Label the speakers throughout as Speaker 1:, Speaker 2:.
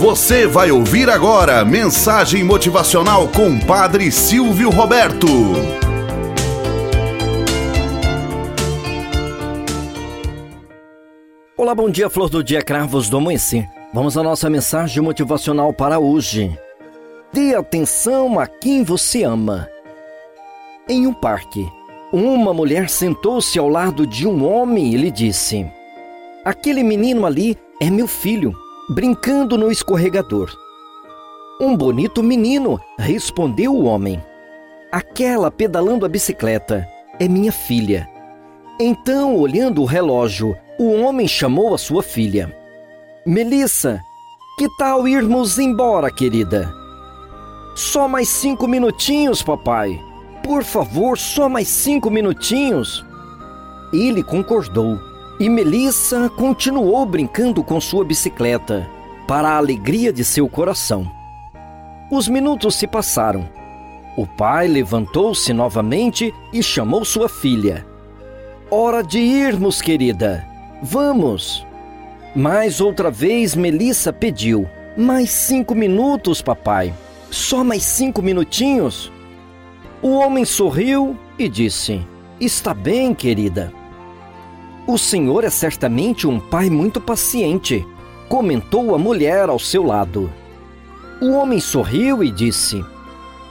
Speaker 1: Você vai ouvir agora mensagem motivacional com Padre Silvio Roberto.
Speaker 2: Olá, bom dia, flor do dia, cravos do amanhecer. Vamos à nossa mensagem motivacional para hoje. Dê atenção a quem você ama. Em um parque, uma mulher sentou-se ao lado de um homem e lhe disse: Aquele menino ali é meu filho brincando no escorregador. Um bonito menino, respondeu o homem. Aquela pedalando a bicicleta é minha filha. Então, olhando o relógio, o homem chamou a sua filha. Melissa, que tal irmos embora, querida? Só mais cinco minutinhos, papai. Por favor, só mais cinco minutinhos. Ele concordou e Melissa continuou brincando com sua bicicleta, para a alegria de seu coração. Os minutos se passaram. O pai levantou-se novamente e chamou sua filha. Hora de irmos, querida. Vamos. Mais outra vez Melissa pediu. Mais cinco minutos, papai. Só mais cinco minutinhos? O homem sorriu e disse: Está bem, querida. O senhor é certamente um pai muito paciente, comentou a mulher ao seu lado. O homem sorriu e disse: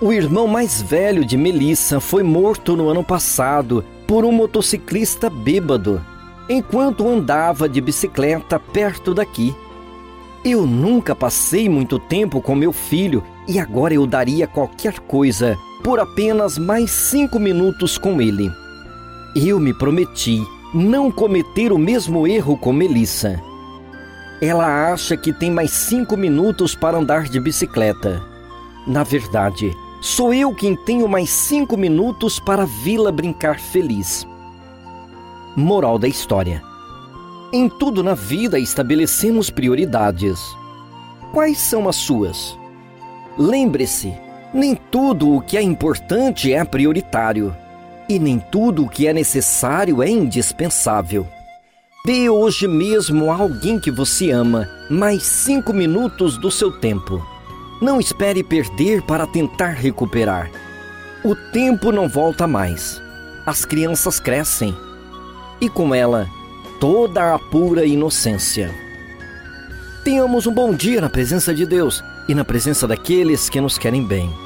Speaker 2: O irmão mais velho de Melissa foi morto no ano passado por um motociclista bêbado, enquanto andava de bicicleta perto daqui. Eu nunca passei muito tempo com meu filho e agora eu daria qualquer coisa por apenas mais cinco minutos com ele. Eu me prometi não cometer o mesmo erro com Melissa. Ela acha que tem mais cinco minutos para andar de bicicleta. Na verdade, sou eu quem tenho mais cinco minutos para vê-la brincar feliz. Moral da história: Em tudo na vida estabelecemos prioridades. Quais são as suas? Lembre-se, nem tudo o que é importante é prioritário e nem tudo o que é necessário é indispensável. Dê hoje mesmo a alguém que você ama mais cinco minutos do seu tempo. Não espere perder para tentar recuperar. O tempo não volta mais. As crianças crescem. E com ela, toda a pura inocência. Tenhamos um bom dia na presença de Deus e na presença daqueles que nos querem bem.